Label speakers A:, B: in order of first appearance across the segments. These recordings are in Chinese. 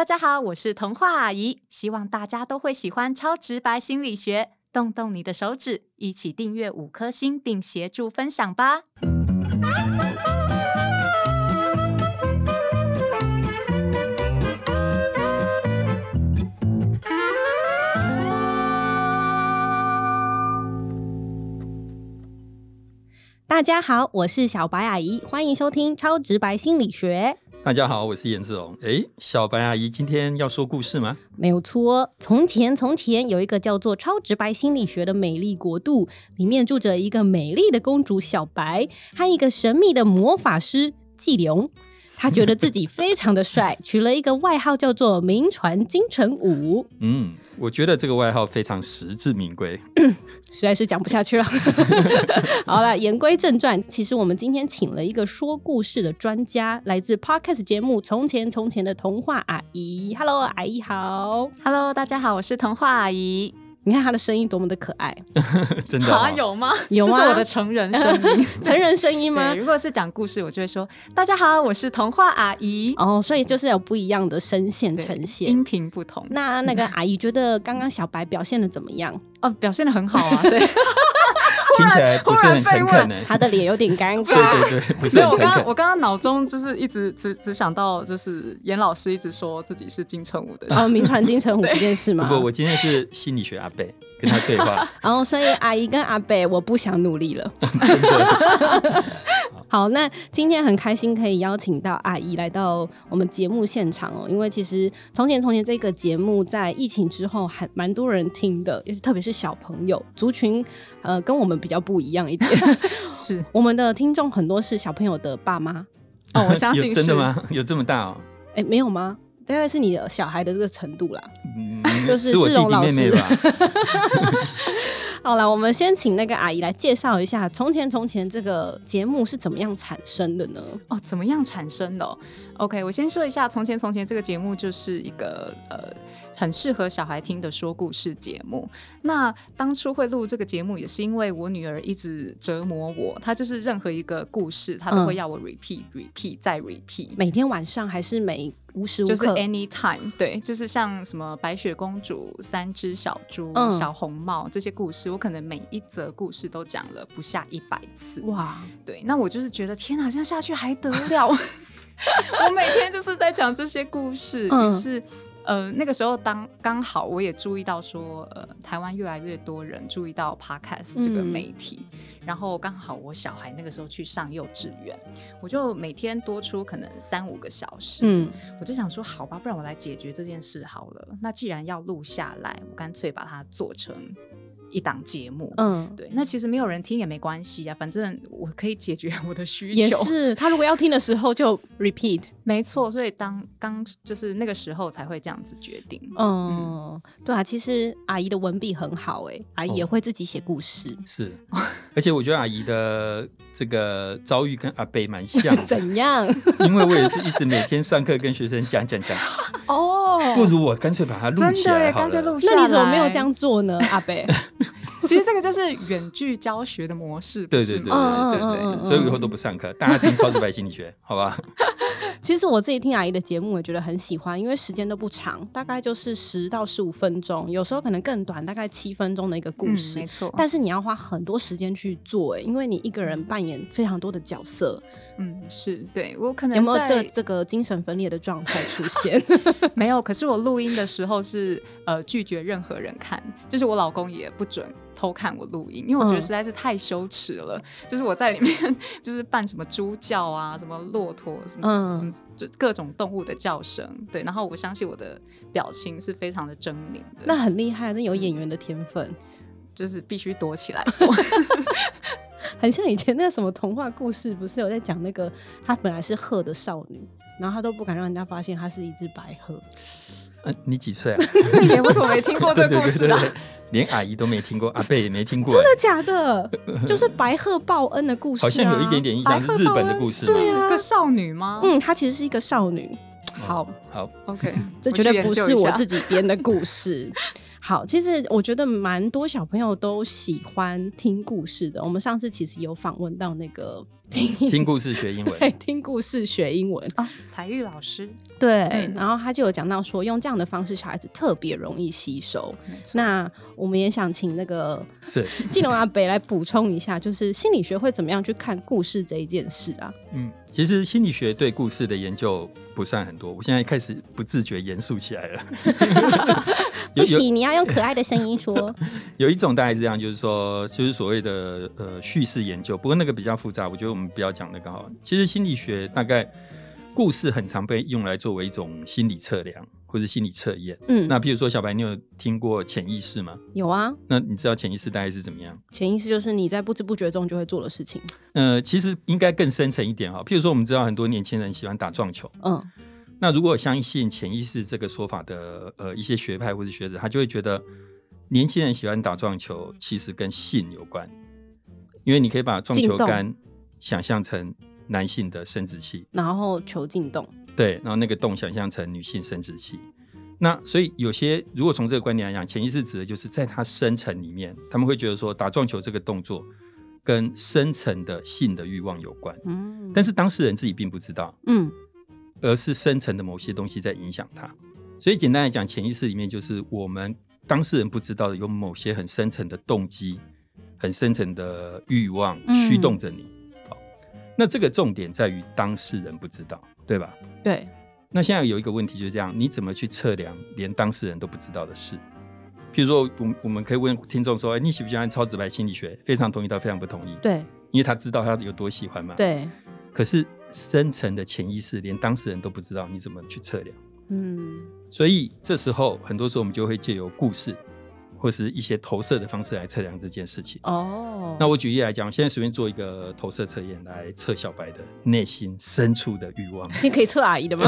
A: 大家好，我是童话阿姨，希望大家都会喜欢超直白心理学。动动你的手指，一起订阅五颗星，并协助分享吧。
B: 大家好，我是小白阿姨，欢迎收听超直白心理学。
C: 大家好，我是颜志龙。哎，小白阿姨今天要说故事吗？
B: 没有错，从前从前有一个叫做超直白心理学的美丽国度，里面住着一个美丽的公主小白，和一个神秘的魔法师季灵。他觉得自己非常的帅，取了一个外号叫做“名传金城武”。
C: 嗯，我觉得这个外号非常实至名归。
B: 实在是讲不下去了。好了，言归正传，其实我们今天请了一个说故事的专家，来自 Podcast 节目《从前从前的童话阿姨》。Hello，阿姨好。
A: Hello，大家好，我是童话阿姨。
B: 你看他的声音多么的可爱，
C: 真的、哦、
A: 有吗？
B: 有吗
A: 这是我的成人声音。
B: 成人声音吗，？
A: 如果是讲故事，我就会说：“大家好，我是童话阿姨。
B: 哦，所以就是有不一样的声线呈现。
A: 音频不同。
B: 那那个阿姨觉得刚刚小白表现的怎么样？
A: 哦，表现的很好啊。对，
C: 听起来不是很诚恳呢。
B: 她的脸有点尴
C: 对
B: 尬。
C: 对对，不是
A: 没有，我刚刚。我刚刚脑中就是一直只只想到，就是严老师一直说自己是金城武的
B: 哦，
A: 事。
B: 名传金城武这件事吗？
C: 不过我今天是心理学阿贝跟他对话，
B: 然后，所以阿姨跟阿北，我不想努力了。好，那今天很开心可以邀请到阿姨来到我们节目现场哦，因为其实《从前从前》这个节目在疫情之后还蛮多人听的，尤其特别是小朋友族群，呃，跟我们比较不一样一点。
A: 是
B: 我们的听众很多是小朋友的爸妈，
A: 哦，我相信
C: 有真的
A: 是？
C: 吗？有这么大哦？
B: 哎，没有吗？大概是你的小孩的这个程度啦。
C: 嗯，
B: 就是志荣老师
C: 妹妹吧？
B: 好了，我们先请那个阿姨来介绍一下《从前从前》这个节目是怎么样产生的呢？
A: 哦，怎么样产生的哦、OK，我先说一下，《从前从前》这个节目就是一个呃很适合小孩听的说故事节目。那当初会录这个节目，也是因为我女儿一直折磨我，她就是任何一个故事，她都会
B: 嗯
A: 要我 repeat、repeat 再 repeat。
B: 每天晚上还是每无时无
A: 就是
B: 刻
A: ？anytime，对，就是像什么白雪公主、三只小猪、
B: 嗯
A: 小红帽这些故事，我可能每一则故事都讲了不下一百次。
B: 哇，
A: 对，那我就是觉得天哪，这样下去还得了？我每天就是在讲这些故事，
B: 嗯
A: 于是。呃，那个时候当刚好我也注意到说，呃，台湾越来越多人注意到 podcast 这个
B: 嗯。
A: 媒体，然后刚好我小孩那个时候去上幼稚园，我就每天多出可能三五个小时，
B: 嗯，
A: 我就想说，好吧，不然我来解决这件事好了。那既然要录下来，我干脆把它做成一档节目。
B: 嗯，
A: 对，那其实没有人听也没关系啊，反正我可以解决我的需求。
B: 也是。他如果要听的时候就 repeat。
A: 没错，所以当刚就是那个时候才会这样子决定。
B: 嗯，对啊，其实阿姨的文笔很好哎，阿姨也
C: 哦
B: 会自己写故事。
C: 是，而且我觉得阿姨的这个遭遇跟阿贝蛮像的，
B: 怎样？
C: 因为我也是一直每天上课跟学生讲讲讲，
A: 哦
C: 不如我干脆把它录
A: 真的耶，
C: 起来好
A: 干脆
C: 了。
A: 录下来。
B: 那你怎么没有这？样做呢，阿北？
A: 其实这个就是远距教学的模式，不
C: 对对对对对所以我以后都不上课，大家听超级白心理学，好吧？
B: 其实我自己听阿姨的节目，我觉得很喜欢，因为时间都不长，大概就是十到十五分钟，有时候可能更短，大概七分钟的一个故
A: 嗯
B: 事。
A: 没错。
B: 但是你要花很多时间去做，哎，因为你一个人扮演非常多的角色，
A: 嗯，是对我可能
B: 有没有
A: 在
B: 这这个精神分裂的状态出现？
A: 没有，可是我录音的时候是呃拒绝任何人看，就是我老公也不准偷看我录音，因为我觉得
B: 嗯
A: 实在是太羞耻了。就是我在里面 就是扮什么猪叫啊，什么骆驼，什么什么
B: 嗯
A: 什么，就各种动物的叫声。对，然后我相信我的表情是非常的狰狞的，
B: 那很厉害，那有演员的天分，
A: 就是必须躲起来做。
B: 很像以前那个什么童话故事，不是有在讲那个她本来是鹤的少女，然后她都不敢让人家发现她是一只白鹤。
C: 嗯，你几岁啊？
A: 对耶，我怎么没听过这个故事啊？
C: 对，连阿姨都没听过，阿贝也没听过，
B: 真的假的？就是白鹤报恩的故事、啊，
C: 好像有一点。点印象，是日本的故事
A: 对
C: 啊？
A: 一个少女吗？
B: 嗯，她其实是一个少女。好，
C: 好
A: ，，OK，
B: 这绝对不是我自。
A: 己
B: 编的故事。好，其实我觉得蛮多小朋友都喜欢听故事的。我们上次其实有访问到那个 听
C: 听故事学英文，
B: 对，听故事学英文。
A: 啊，才玉老师，
B: 对，
A: 嗯
B: 然后他就有讲到说，用这样的方式，小孩子特别容易吸收。那我们也想请那个
C: 是
B: 季龙阿北来补充一下，就是心理学会怎么样去看故事这一件事啊？
C: 嗯，其实心理学对故事的研究不算很多，我现在开始不自觉严肃起来了。
B: 不行，你要用可爱的声音说。
C: 有一种大概是这样，就是说，就是所谓的呃叙事研究，不过那个比较复杂，我觉得我们不要讲那个哈。其实心理学大概故事很常被用来作为一种心理测量或者心理测验。
B: 嗯，
C: 那譬如说，小白，你有听过潜意识吗？
B: 有啊，
C: 那你知道潜意识大概是怎么样？
B: 潜意识就是你在不知不觉中就会做的事情。
C: 呃，其实应该更深层一点哈。譬如说，我们知道很多年轻人喜欢打撞球，
B: 嗯
C: 那如果相信潜意识这个说法的呃一些学派或者学者，他就会觉得年轻人喜欢打撞球其实跟性有关，因为你可以把撞球杆想象成男性的生殖器，
B: 然后球进洞。
C: 对，然后那个洞想象成女性生殖器。那所以有些如果从这个观点来讲，潜意识指的就是在他深层里面，他们会觉得说打撞球这个动作跟深层的性的欲望有关，
B: 嗯
C: 但是当事人自己并不知道。
B: 嗯
C: 而是深层的某些东西在影响他。所以简单来讲，潜意识里面就是我们当事人不知道的，有某些很深层的动机、很深层的欲望
B: 嗯
C: 驱动着你。好，那这个重点在于当事人不知道，对吧？
B: 对，
C: 那现在有一个问题就是这样，你怎么去测量连当事人都不知道的事？譬如说，我们我们可以问听众说：“哎，你喜不喜欢超直白心理学？”非常同意到非常不同意，
B: 对
C: 因为他知道他有多喜欢嘛。。
B: 对，
C: 可是深层的潜意识连当事人都不知道，你怎么去测量？
B: 嗯
C: 所以这时候，很多时候我们就会借由故事或是一些投射的方式来测量这件事情。
B: 哦，
C: 那我举例来讲，现在随便做一个投射测验来测小白的内心深处的欲望。
B: 可以测阿姨的吗？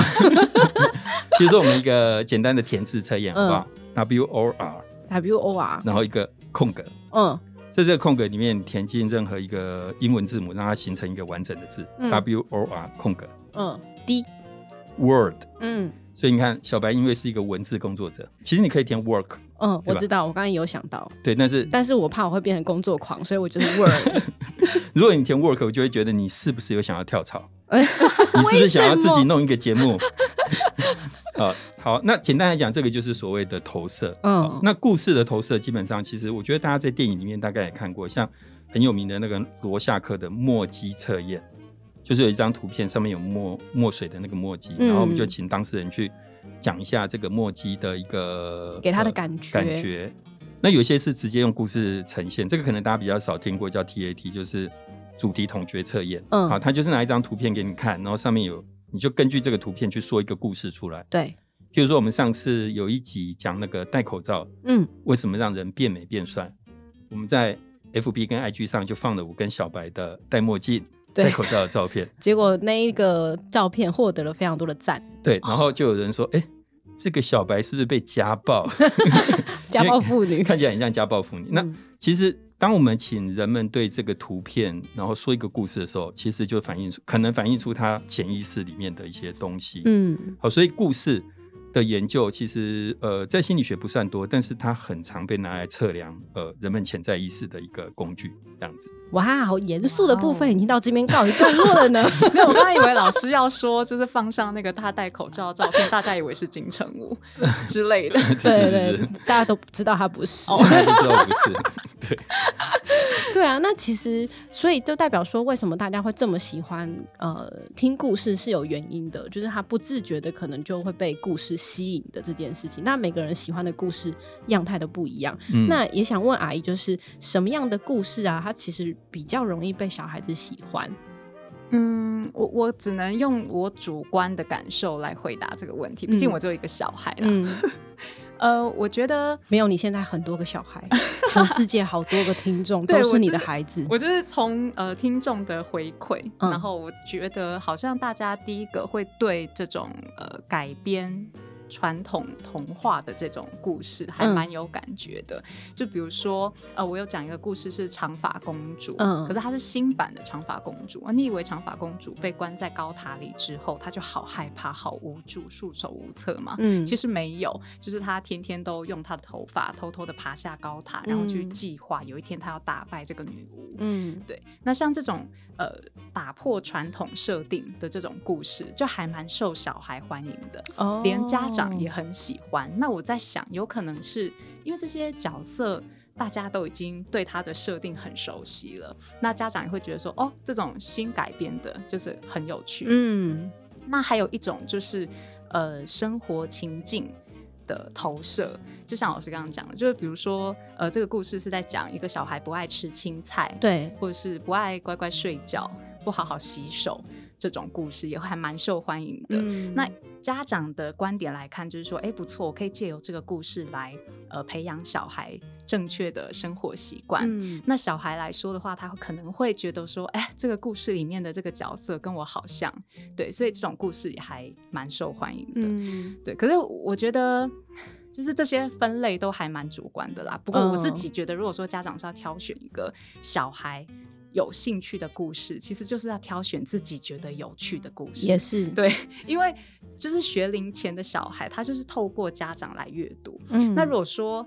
C: 比如说，我们一个简单的填字测验，好不好、w
B: 嗯
C: O
B: R，W O R，
C: 然后一个空格，
B: 嗯。
C: 在这个空格里面填进任何一个英文字母，让它形成一个完整的字、
B: 嗯。
C: W O R 空格。
B: 嗯
C: ，D，word。
B: 嗯。
C: 所以你看，小白因为是一个文字工作者，其实你可以填 work，
B: 嗯，我知道，我刚刚有想到，
C: 对，但是
B: 但是我怕我会变成工作狂，所以我就是 work。
C: 如果你填 work，我就会觉得你是不是有想要跳槽？
B: 哎
C: 你是不是想要自己弄一个节目？啊，好，那简单来讲，这个就是所谓的投射。
B: 嗯
C: 那故事的投射，基本上其实我觉得大家在电影里面大概也看过，像很有名的那个罗夏克的墨迹测验，就是有一张图片上面有墨墨水的那个墨迹，
B: 嗯
C: 然后我们就请当事人去讲一下这个墨迹的一个
B: 给他的
C: 呃
B: 感觉
C: 感觉。那有一些是直接用故事呈现，这个可能大家比较少听过，叫 TAT，就是主题统觉测验。
B: 嗯
C: 好，他就是拿一张图片给你看，然后上面有，你就根据这个图片去说一个故事出来。
B: 对，
C: 譬如说，我们上次有一集讲那个戴口罩
B: 嗯
C: 为什么让人变美变帅，我们在 FB 跟 IG 上就放了我跟小白的戴墨镜、
B: 对
C: 戴口罩的照片。
B: 结果那一个照片获得了非常多的赞，
C: 对，然后就有人说，哎、这个小白是不是被家暴？
B: 家暴妇女。
C: 看起来很像家暴妇女。那
B: 嗯
C: 其实，当我们请人们对这个图片，然后说一个故事的时候，其实就反映出可能反映出他潜意识里面的一些东西。
B: 嗯
C: 好，所以故事的研究其实呃在心理学不算多，但是它很常被拿来测量呃人们潜在意识的一个工具，这样子。
B: 哇，好严肃的部分已经到这边告一段落了呢。
A: 没有，我刚刚以为老师要说，就是放上那个他戴口罩的照片，大家以为是金城武 之类的。
B: 对
C: 是
B: 对
C: 是，
B: 大家都知道他不是。
C: 大家都知道不是。对，
B: 对啊，那其实所以就代表说，为什么大家会这么喜欢呃听故事是有原因的，就是他不自觉的可能就会被故事吸引的这件事情。那每个人喜欢的故事样态都不一样。
C: 嗯
B: 那也想问阿姨，就是什么样的故事啊，它其实比较容易被小孩子喜欢？
A: 嗯，我我只能用我主观的感受来回答这个问题，毕竟
B: 嗯
A: 我只有一个小孩啦。
B: 嗯，
A: 呃，我觉得
B: 没有，你现在很多个小孩，全世界好多个听众
A: 对
B: 都是你的孩子。
A: 我就是从呃听众的回馈，
B: 嗯
A: 然后我觉得好像大家第一个会对这种呃改编传统童话的这种故事，还蛮有感觉的。就比如说，呃，我有讲一个故事是长发公主，
B: 嗯
A: 可是它是新版的长发公主。啊你以为长发公主被关在高塔里之后，她就好害怕、好无助、束手无策吗？
B: 嗯
A: 其实没有，就是她天天都用她的头发偷偷的爬下高塔，然后去
B: 嗯
A: 计划有一天她要打败这个女巫。
B: 嗯
A: 对，那像这种呃打破传统设定的这种故事，就还蛮受小孩欢迎的，
B: 哦
A: 连家长也很喜欢。那我在想，有可能是因为这些角色。大家都已经对他的设定很熟悉了，那家长也会觉得说，哦，这种新改编的，就是很有趣。
B: 嗯
A: 那还有一种就是呃生活情境的投射，就像老师刚刚讲的，就是比如说呃这个故事是在讲一个小孩不爱吃青菜，
B: 对
A: 或者是不爱乖乖睡觉、不好好洗手这种故事，也会还蛮受欢迎的。
B: 嗯
A: 那家长的观点来看，就是说，哎，不错，我可以借由这个故事来呃培养小孩正确的生活习惯。
B: 嗯
A: 那小孩来说的话，他可能会觉得说，哎，这个故事里面的这个角色跟我好像，对，所以这种故事也还蛮受欢迎的。
B: 嗯
A: 对，可是我觉得。就是这些分类都还蛮主观的啦。不过我自
B: 嗯
A: 己觉得，如果说家长是要挑选一个小孩有兴趣的故事，其实就是要挑选自己觉得有趣的故事。
B: 也是
A: 对，因为就是学龄前的小孩，他就是透过家长来阅读。
B: 嗯
A: 那如果说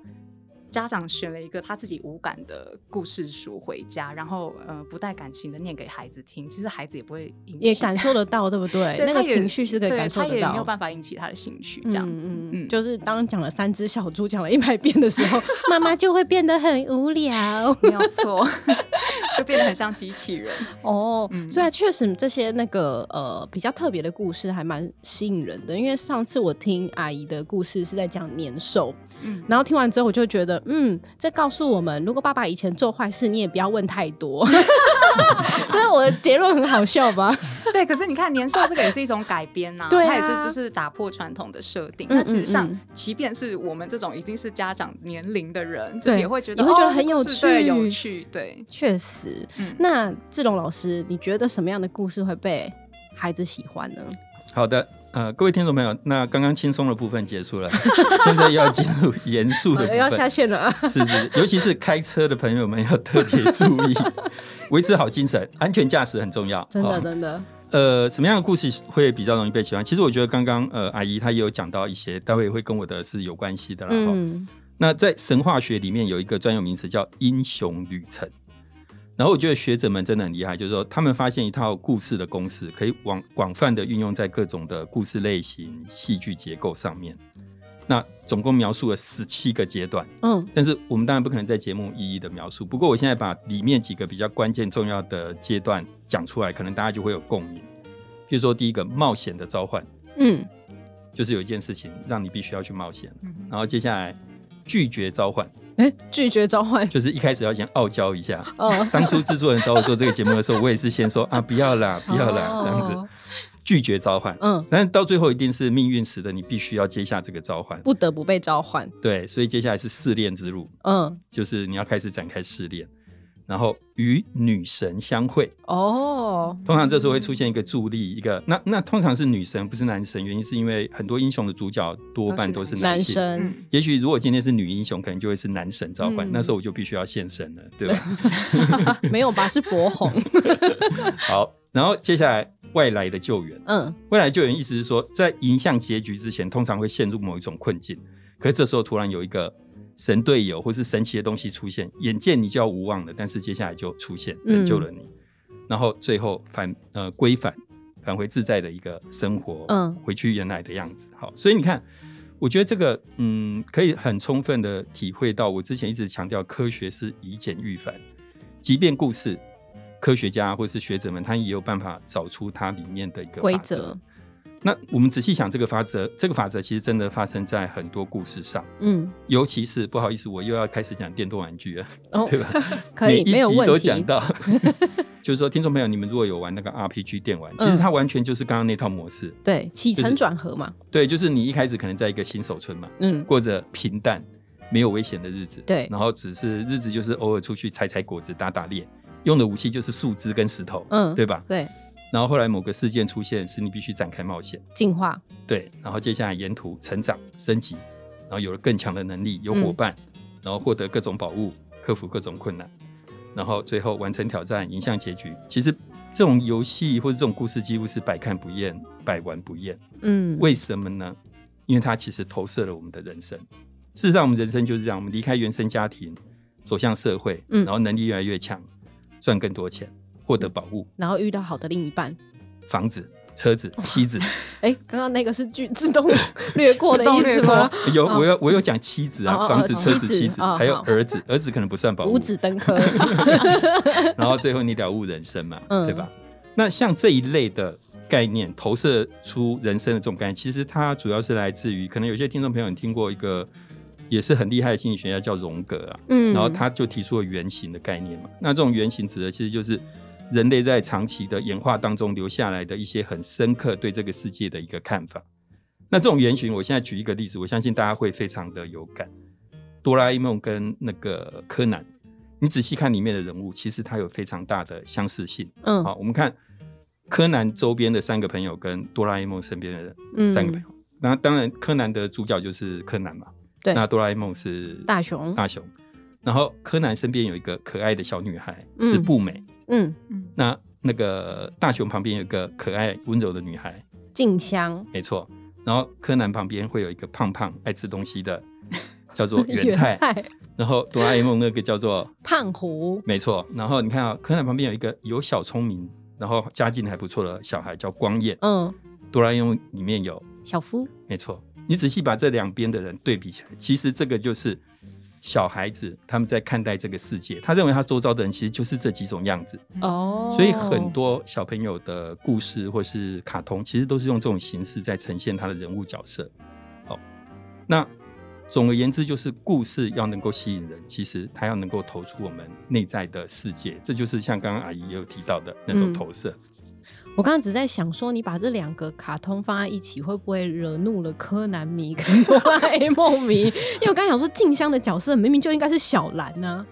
A: 家长选了一个他自己无感的故事书回家，然后呃不带感情的念给孩子听，其实孩子也不会引起
B: 也感受得到，对不对？那个情绪是可以感受得到
A: 他也没有。办法引起他的兴趣，这样子。
B: 嗯
A: 嗯，
B: 就是当讲了三只小猪讲了一百遍的时候，妈妈就会变得很无聊。
A: 没有错，就变得很像机器人。
B: 哦，
A: 嗯
B: 所以确实这些那个呃比较特别的故事还蛮吸引人的。因为上次我听阿姨的故事是在讲年兽，
A: 嗯，
B: 然后听完之后我就觉得，嗯，这告诉我们，如果爸爸以前做坏事，你也不要问太多。这是我的结论，很好笑吧？
A: 对。可是你看，年兽这个也是一种改编呐、
B: 对啊
A: 它也是就是打破传统的设定。
B: 嗯
A: 那其实上，即便是我们这种已经是家长年龄的人，
B: 对
A: 也会觉得
B: 也会觉得
A: 哦
B: 很有趣
A: 有趣，对。
B: 确实。
A: 嗯
B: 那志龙老师，你觉得什么样的故事会被孩子喜欢呢？
C: 好的，呃，各位听众朋友，那刚刚轻松的部分结束了，现在要进入严肃的部
B: 分要下。线了 啊！
C: 是是，尤其是开车的朋友们要特别注意，维持好精神，安全驾驶很重要。
B: 真的
C: 哦
B: 真的，
C: 呃，什么样的故事会比较容易被喜欢？其实我觉得刚刚呃阿姨她也有讲到一些，待会会跟我的是有关系的啦。哈、
B: 嗯
C: 那在神话学里面有一个专有名词叫英雄旅程。然后我觉得学者们真的很厉害，就是说他们发现一套故事的公式，可以广广泛的运用在各种的故事类型、戏剧结构上面。那总共描述了十七个阶段，
B: 嗯
C: 但是我们当然不可能在节目一一的描述。不过我现在把里面几个比较关键重要的阶段讲出来，可能大家就会有共鸣。比如说第一个冒险的召唤，
B: 嗯
C: 就是有一件事情让你必须要去冒险，
A: 嗯
C: 然后接下来拒绝召唤，
B: 哎，拒绝召唤，
C: 就是一开始要先傲娇一下。
B: 哦，
C: 当初制作人找我做这个节目的时候，我也是先说啊，不要啦，不要啦，这样子
B: 哦
C: 拒绝召唤。
B: 嗯，
C: 但是到最后一定是命运使得你必须要接下这个召唤，
B: 不得不被召唤，
C: 对，所以接下来是试炼之路，
B: 嗯，
C: 就是你要开始展开试炼，然后与女神相会。
B: 哦，
C: 通常这时候会出现一个助力，一个那那通常是女神，不是男神，原因是因为很多英雄的主角多半都是
B: 男
C: 男性。
B: 生，
A: 嗯，
C: 也许如果今天是女英雄，可能就会是男神召唤，
B: 嗯
C: 那时候我就必须要现身了，对吧？
B: 没有吧？是博红，
C: 好，然后接下来外来的救援，
B: 嗯
C: 外来救援意思是说，在迎向结局之前，通常会陷入某一种困境，可是这时候突然有一个神队友或是神奇的东西出现，眼见你就要无望了，但是接下来就出现拯救了你，然后最后返呃归返返回自在的一个生活，
B: 嗯
C: 回去原来的样子。好，所以你看。我觉得这个，嗯，可以很充分的体会到，我之前一直强调，科学是以简驭繁，即便故事，科学家或是学者们，他也有办法找出它里面的一个
B: 规则。
C: 那我们仔细想，这个法则，这个法则其实真的发生在很多故事上，
B: 嗯，
C: 尤其是不好意思，我又要开始讲电动玩具了，
B: 哦，
C: 对吧？
B: 可以，
C: 每一集
B: 没有问题。
C: 都讲，到，就是说，听众朋友，你们如果有玩那个 RPG 电玩，其实
B: 嗯
C: 它完全就是刚刚那套模式。
B: 对，起承
C: 就是
B: 转合嘛，
C: 对，就是你一开始可能在一个新手村嘛，
B: 嗯，
C: 过着平淡、没有危险的日子，
B: 对。
C: 然后只是日子就是偶尔出去采采果子、打打猎，用的武器就是树枝跟石头，
B: 嗯
C: 对吧？
B: 对，
C: 然后后来某个事件出现，是你必须展开冒险，
B: 进化，
C: 对，然后接下来沿途成长升级，然后有了更强的能力，有伙伴，然后获得各种宝物，克服各种困难，然后最后完成挑战，迎向结局。其实这种游戏或者这种故事几乎是百看不厌，百玩不厌。
B: 嗯，
C: 为什么呢？因为它其实投射了我们的人生。事实上，我们人生就是这样：我们离开原生家庭，走向社会，
B: 嗯
C: 然后能力越来越强，赚更多钱，获得保护、
B: 然后遇到好的另一半。
C: 房子、车子、妻子。
B: 哎，刚刚那个是剧自动 略过的意思吗？
C: 有我有我有讲妻子啊，房子、
B: 哦
C: 车子、
B: 妻子
C: 还有
B: 好
C: 儿子，儿子可能不算保护
B: 五。子登科。
C: 然后最后你了悟人生嘛，
B: 嗯
C: 对吧？那像这一类的概念投射出人生的这种概念，其实它主要是来自于，可能有些听众朋友你听过一个也是很厉害的心理学家叫荣格啊，
B: 嗯
C: 然后他就提出了原型的概念嘛。那这种原型指的其实就是人类在长期的演化当中留下来的一些很深刻对这个世界的一个看法。那这种原型，我现在举一个例子，我相信大家会非常的有感。哆啦 A 梦跟那个柯南，你仔细看里面的人物，其实它有非常大的相似性。
B: 嗯
C: 好，我们看柯南周边的三个朋友跟哆啦 A 梦身边的人
B: 嗯
C: 三个朋友。那当然，柯南的主角就是柯南嘛。
B: 对
C: 那哆啦 A 梦是
B: 大雄
C: 大雄。然后柯南身边有一个可爱的小女孩，
B: 嗯
C: 是步美。
B: 嗯，
C: 那那个大雄旁边有一个可爱温柔的女孩，
B: 静香
C: 没错。然后柯南旁边会有一个胖胖爱吃东西的，叫做 元太。然后哆啦 A 梦那个叫做
B: 胖虎，
C: 没错。然后你看啊，柯南旁边有一个有小聪明，然后家境还不错的小孩叫光彦。
B: 嗯，
C: 哆啦 A 梦里面有，
B: 小夫，
C: 没错。你仔细把这两边的人对比起来，其实这个就是小孩子他们在看待这个世界，他认为他周遭的人其实就是这几种样子。
B: 哦，
C: 所以很多小朋友的故事或是卡通，其实都是用这种形式在呈现他的人物角色。好，那总而言之，就是故事要能够吸引人，其实它要能够投出我们内在的世界，这就是像刚刚阿姨也有提到的那种
B: 嗯
C: 投射。
B: 我刚刚只在想说，你把这两个卡通放在一起，会不会惹怒了柯南迷跟哆啦 A 梦迷？因为我刚刚想说，静香的角色明明就应该是小兰呢、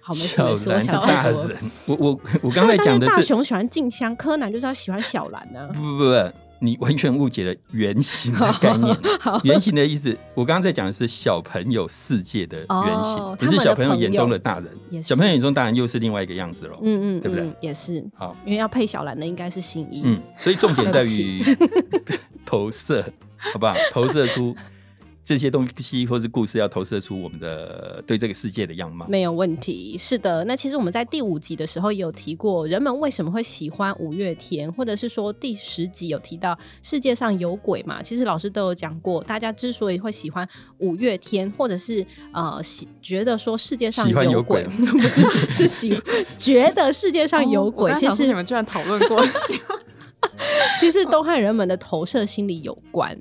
B: 好，没事
C: 小
B: 没事，我想。
C: 大人，我我我刚才讲的
B: 对但大雄喜欢静香，柯南就是要喜欢小兰呢、
C: 不不不不，你完全误解了原型的概念。原型的意思，我刚刚在讲的是小朋友世界的原型，
B: 哦
C: 不是小朋友眼中的大人小朋友眼中大人又是另外一个样子喽。
B: 嗯嗯，
C: 对不对
B: 嗯？也是，
C: 好，
B: 因为要配小兰的应该是新一。
C: 嗯，所以重点在于 投射，好不好？投射出这些东西或是故事，要投射出我们的对这个世界的样貌。
B: 没有问题，是的。那其实我们在第五集的时候也有提过，人们为什么会喜欢五月天，或者是说第十集有提到世界上有鬼嘛？其实老师都有讲过，大家之所以会喜欢五月天，或者是呃喜觉得说世界上
C: 有
B: 鬼，不是是喜觉得世界上有鬼，
A: 哦
B: 其实
A: 你们居然讨论过，
B: 其实都和人们的投射心理有关。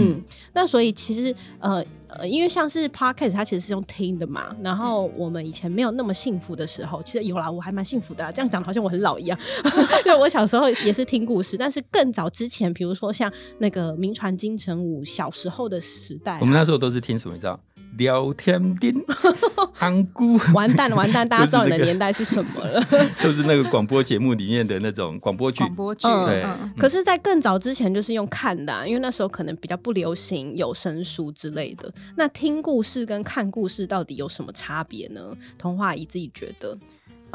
C: 对，
B: 嗯，那所以其实呃呃，因为像是 podcast 它其实是用听的嘛，然后我们以前没有那么幸福的时候，其实有啦，我还蛮幸福的啊、这样讲好像我很老一样。因为我小时候也是听故事，但是更早之前，比如说像那个名传金城武小时候的时代啊、
C: 我们那时候都是听什么？你知道？聊天钉、安姑，
B: 完蛋了完蛋，大家 知道你的年代是什么了。
C: 就是那个广播节目里面的那种广播剧。
A: 广播剧，
B: 嗯
C: 对
A: 嗯
B: 可是，在更早之前，就是用看的啊、因为那时候可能比较不流行有声书之类的。那听故事跟看故事到底有什么差别呢？童话姨自己觉得，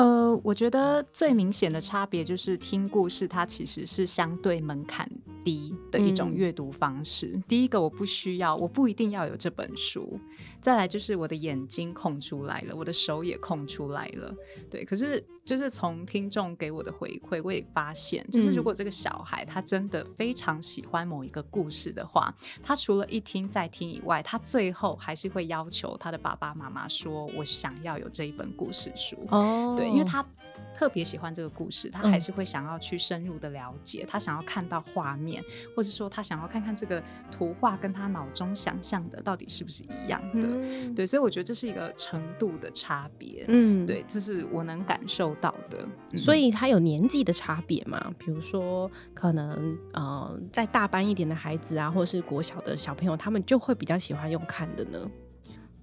A: 呃，我觉得最明显的差别就是听故事，它其实是相对门槛低的一种
B: 嗯
A: 阅读方式。第一个，我不需要，我不一定要有这本书；再来就是我的眼睛空出来了，我的手也空出来了。对，可是就是从听众给我的回馈，我也发现，就是如
B: 嗯
A: 果这个小孩他真的非常喜欢某一个故事的话，他除了一听再听以外，他最后还是会要求他的爸爸妈妈说：“我想要有这一本故事书。”
B: 哦
A: 对，因为他特别喜欢这个故事，他
B: 嗯
A: 还是会想要去深入的了解，他想要看到画面，或者说他想要看看这个图画跟他脑中想象的到底是不是一样的。
B: 嗯
A: 对，所以我觉得这是一个程度的差别。
B: 嗯，
A: 对，这是我能感受到的。嗯
B: 所以他有年纪的差别嘛？比如说，可能呃，在大班一点的孩子啊，或者是国小的小朋友，他们就会比较喜欢用看的呢。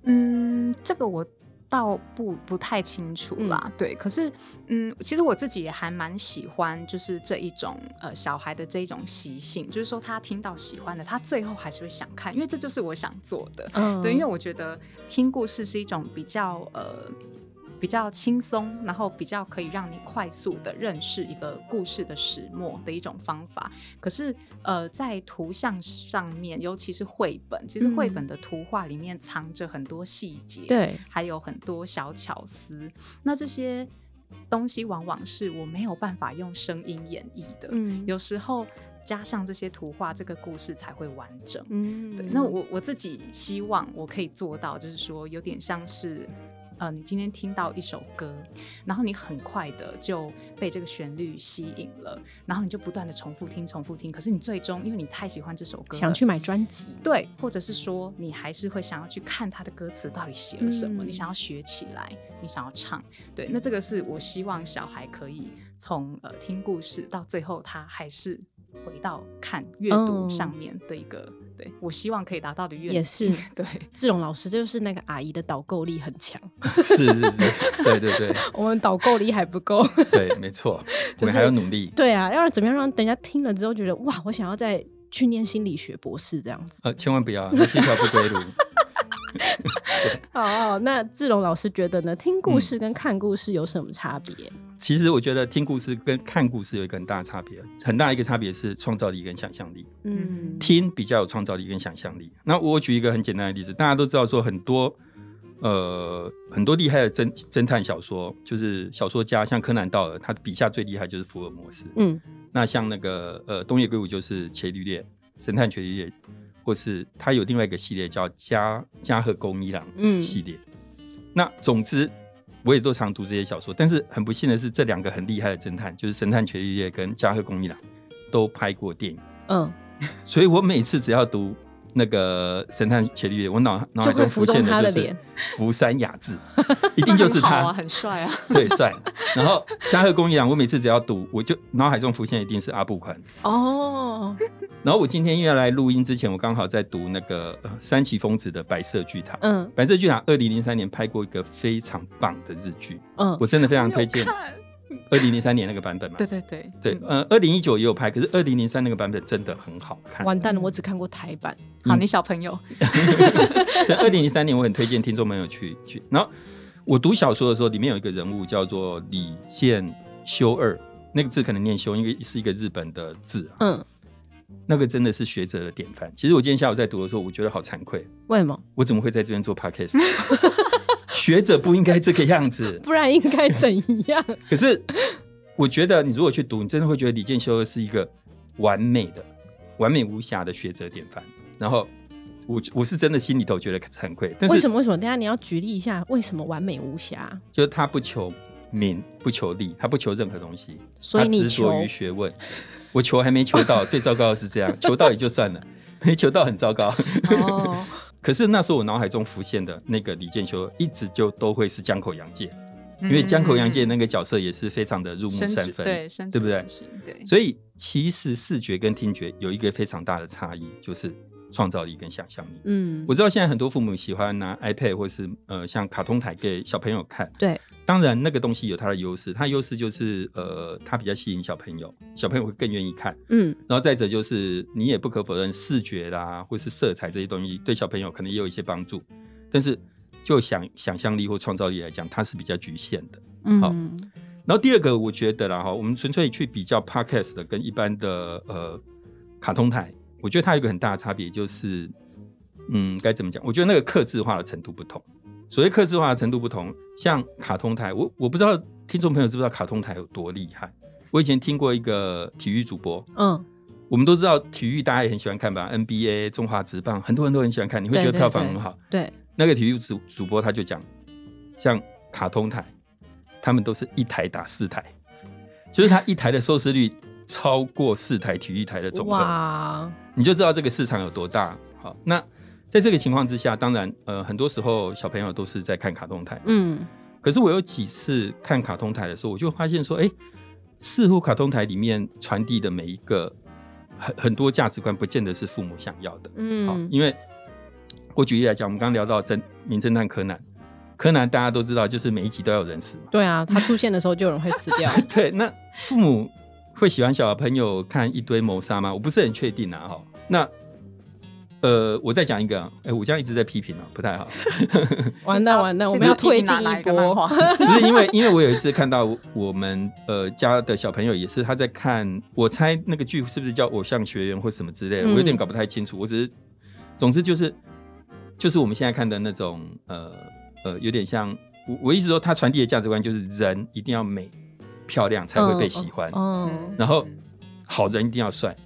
A: 嗯，这个我倒不不太清楚啦，对。可是，嗯，其实我自己也还蛮喜欢，就是这一种呃小孩的这一种习性，就是说他听到喜欢的，他最后还是会想看，因为这就是我想做的。
B: 嗯
A: 对，因为我觉得听故事是一种比较呃比较轻松，然后比较可以让你快速的认识一个故事的始末的一种方法。可是呃，在图像上面，尤其是绘本，其实绘本的图画里面藏着很多细节，，
B: 对，
A: 还有很多小巧思。那这些东西往往是我没有办法用声音演绎的，
B: 嗯
A: 有时候加上这些图画，这个故事才会完整。
B: 嗯
A: 对，那我我自己希望我可以做到，就是说有点像是，呃，你今天听到一首歌，然后你很快的就被这个旋律吸引了，然后你就不断的重复听、重复听，可是你最终因为你太喜欢这首歌，
B: 想去买专辑，
A: 对，或者是说你还是会想要去看他的歌词到底写了什么，
B: 嗯
A: 你想要学起来，你想要唱，对，那这个是我希望小孩可以从呃听故事到最后他还是回到看阅读
B: 嗯
A: 上面的一个，对我希望可以达到的阅
B: 读
A: 也
B: 是
A: 对，
B: 志龙老师就是那个阿姨的导购力很强，
C: 是是是，对对对
B: 我们导购力还不够。
C: 对，没错，我们还要努力。
B: 对啊，要是怎么样让人家听了之后觉得哇，我想要再去念心理学博士这样子。
C: 呃，千万不要，那是一条不归路。
B: 好，那志龙老师觉得呢？听故
C: 嗯
B: 事跟看故事有什么差别？
C: 其实我觉得听故事跟看故事有一个很大的差别，很大一个差别是创造力跟想象力。
B: 嗯
C: 听比较有创造力跟想象力。那我举一个很简单的例子，大家都知道说很多呃很多厉害的侦侦探小说，就是小说家，像柯南道尔，他笔下最厉害就是福尔摩斯。
B: 嗯
C: 那像那个呃东野圭吾就是伽利略，神探伽利略，或是他有另外一个系列叫加加贺恭一郎
B: 嗯
C: 系列。那总之。我也都常读这些小说，但是很不幸的是，这两个很厉害的侦探，就是神探伽利略跟加贺恭一郎，都拍过电影。
B: 嗯，
C: 所以我每次只要读那个神探伽利略，我脑脑海中浮现
B: 的
C: 就是 福山雅治，一定就是他，
A: 那很好啊，很帅啊，
C: 对，帅。然后加贺恭一郎，我每次只要读，我就脑海中浮现一定是阿布宽。
B: 哦，
C: 然后我今天要来录音之前，我刚好在读那个、呃、山崎丰子的《白色巨塔》。
B: 嗯
C: 白色巨塔二零零三年拍过一个非常棒的日剧，
B: 嗯
C: 我真的非常推荐。
A: 看
C: 二零零三年那个版本嘛，
A: 对对对
C: 对，
A: 嗯
C: 呃，二零一九也有拍，可是二零零三那个版本真的很好看。
B: 完蛋了，我只看过台版。
A: 好，
C: 嗯
A: 你小朋友，
C: 在二零零三年，我很推荐听众朋友去去。然后我读小说的时候，里面有一个人物叫做李健修二，那个字可能念修，因为是一个日本的字啊。
B: 嗯，
C: 那个真的是学者的典范。其实我今天下午在读的时候，我觉得好惭愧，
B: 为什么？
C: 我怎么会在这边做 podcast？学者不应该这个样子。
B: 不然应该怎样？
C: 可是我觉得，你如果去读，你真的会觉得李健修是一个完美的、完美无瑕的学者典范。然后我我是真的心里头觉得惭愧，但是
B: 为什么？为什么？等下你要举例一下，为什么完美无瑕？
C: 就是他不求名，不求利，他不求任何东西，
B: 所以你
C: 他执着
B: 求
C: 于学问。我求还没求到，最糟糕的是这样，求到也就算了，没求到很糟糕。
B: 哦，
C: 可是那时候我脑海中浮现的那个李健修，一直就都会是江口洋介，因为江口洋介那个角色也是非常的入木三分，
A: 对，
C: 对不对。所以其实视觉跟听觉有一个非常大的差异，就是创造力跟想象力。
B: 嗯，
C: 我知道现在很多父母喜欢拿 iPad 或是呃像卡通台给小朋友看，
B: 对，
C: 当然那个东西有它的优势，它优势就是呃它比较吸引小朋友，小朋友会更愿意看。
B: 嗯。
C: 然后再者就是你也不可否认视觉啦或是色彩这些东西对小朋友可能也有一些帮助，但是就想想象力或创造力来讲，它是比较局限的。嗯。好。
B: 嗯
C: 然后第二个，我觉得啦哈，我们纯粹去比较 podcast 的跟一般的呃卡通台，我觉得它有一个很大的差别，就是嗯该怎么讲？我觉得那个克制化的程度不同。所谓克制化的程度不同，像卡通台，我我不知道听众朋友知不知道卡通台有多厉害。我以前听过一个体育主播，
B: 嗯，
C: 我们都知道体育大家也很喜欢看吧，NBA、中华职棒，很多人都很喜欢看，你会觉得票房很好。
B: 对，
C: 那个体育主主播他就讲，像卡通台，他们都是一台打四台，就是他一台的收视率超过四台体育台的总和，
B: 哇，
C: 你就知道这个市场有多大。好，那在这个情况之下，当然，呃，很多时候小朋友都是在看卡通台，
B: 嗯
C: 可是我有几次看卡通台的时候，我就发现说，哎、似乎卡通台里面传递的每一个很很多价值观，不见得是父母想要的。嗯好，
B: 嗯
C: 因为我举例来讲，我们刚刚聊到侦名侦探柯南，柯南大家都知道，就是每一集都要有人死嘛。
B: 对啊，他出现的时候就有人会死掉。
C: 对，那父母会喜欢小朋友看一堆谋杀吗？我不是很确定啊。哈，那呃，我再讲一个，哎，我这样一直在批评啊，不太好。
B: 完蛋完蛋，我们要退哪一波。
C: 不 是因为，因为我有一次看到我们呃家的小朋友也是他在看，我猜那个剧是不是叫《偶像学院》或什么之类的，我有点搞不太清楚。我只是，总之就是就是我们现在看的那种呃呃，有点像我我意思说，他传递的价值观就是人一定要美漂亮才会被喜欢，嗯，然后好人一定要帅，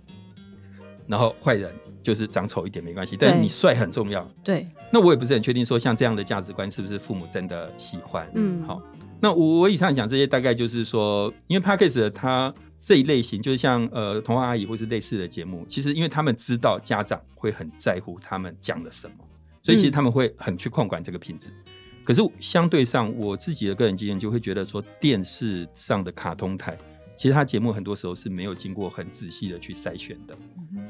C: 然后坏人。就是长丑一点没关系，但是你帅很重要。
B: 对，
C: 那我也不是很确定说像这样的价值观是不是父母真的喜欢。嗯，好，那我我以上讲这些大概就是说，因为 p a r k e s 它这一类型就是像呃童话阿姨或是类似的节目，其实因为他们知道家长会很在乎他们讲了什么，所以其实他们会很去控管这个品质。可是相对上，我自己的个人经验就会觉得说，电视上的卡通台。其实它节目很多时候是没有经过很仔细的去筛选的，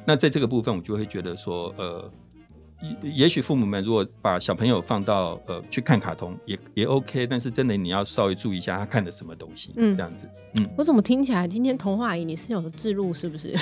C: 那在这个部分，我就会觉得说，呃。也许父母们如果把小朋友放到呃去看卡通也也 OK，但是真的你要稍微注意一下他看的什么东西，嗯，这样子，
B: 嗯，我怎么听起来今天童话阿姨你是有自录是不是？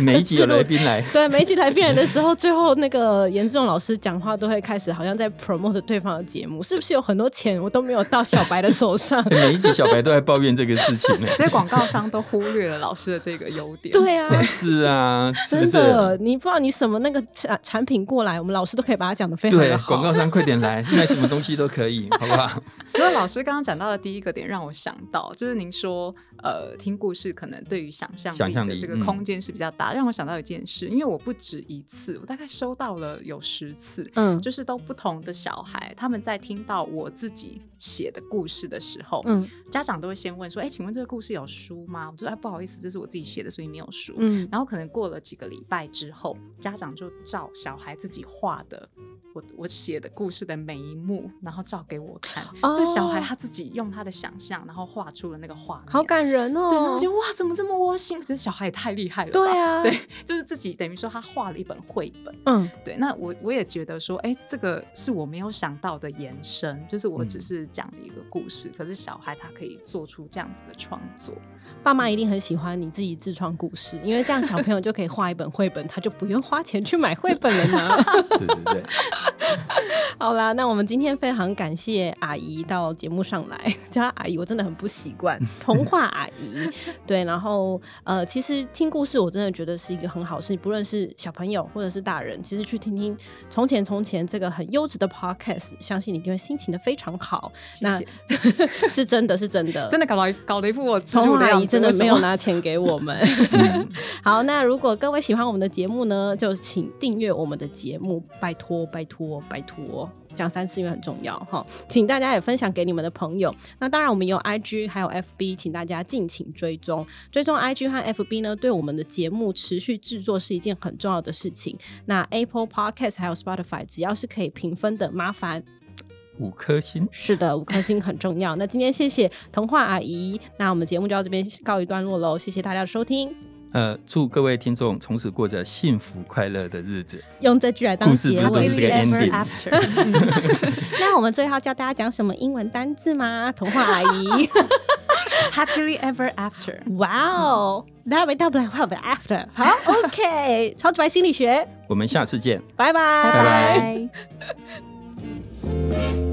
C: 每一集有来宾来，
B: 对，每一集来宾来的时候，最后那个严志勇老师讲话都会开始好像在 promote 对方的节目，是不是有很多钱我都没有到小白的手上？
C: 每一集小白都在抱怨这个事情，
A: 所以广告商都忽略了老师的这个优点。
B: 对啊，
C: 是啊，
B: 真的，你不知道你什么那个产产品过来，我们老师都可以。把它讲的非常
C: 好。广告商快点来，卖什么东西都可以，好不好？
A: 因为老师刚刚讲到的第一个点，让我想到，就是您说，呃，听故事可能对于想象力的这个空间是比较大，让我想到一件事。因为我不止一次，我大概收到了有十次，嗯，就是都不同的小孩，他们在听到我自己写的故事的时候，嗯，家长都会先问说：“哎，请问这个故事有书吗？”我说：“哎，不好意思，这是我自己写的，所以没有书。”嗯，然后可能过了几个礼拜之后，家长就照小孩自己画的。我我写的故事的每一幕，然后照给我看。这小孩他自己用他的想象，然后画出了那个画面，
B: 好感人哦！
A: 对，我觉得哇，怎么这么窝心？这小孩也太厉害了。
B: 对啊，
A: 对，就是自己等于说他画了一本绘本。嗯，对。那我我也觉得说，哎，这个是我没有想到的延伸，就是我只是讲了一个故事，可是小孩他可以做出这样子的创作。
B: 爸妈一定很喜欢你自己自创故事，因为这样小朋友就可以画一本绘本，他就不用花钱去买绘本了呢。
C: 对 对对。
B: 好啦，那我们今天非常感谢阿姨到节目上来，叫她阿姨我真的很不习惯。童话阿姨，对，然后呃，其实听故事我真的觉得是一个很好事，不论是小朋友或者是大人，其实去听听从前从前这个很优质的 podcast，相信你一定会心情的非常好。那是真的是真的，
A: 真的搞了搞了一副我
B: 童话阿姨真的没有拿钱给我们。好，那如果各位喜欢我们的节目呢，就请订阅我们的节目，拜托拜托。拜托，讲三次因为很重要哈，请大家也分享给你们的朋友。那当然，我们有 IG 还有 FB，请大家敬请追踪。追踪 IG 和 FB 呢，对我们的节目持续制作是一件很重要的事情。那 Apple Podcast 还有 Spotify，只要是可以评分的，麻烦
C: 五颗星。
B: 是的，五颗星很重要。那今天谢谢童话阿姨，那我们节目就到这边告一段落喽。谢谢大家的收听。
C: 呃，祝各位听众从此过着幸福快乐的日子。
B: 用这句来当结尾。
C: 是个 ending。
B: 那我们最后教大家讲什么英文单字吗？童话阿姨。
A: Happily ever after。
B: 哇哦，Never double happy after。好，OK，超直白心理学。
C: 我们下次见。
B: 拜拜。
A: 拜拜。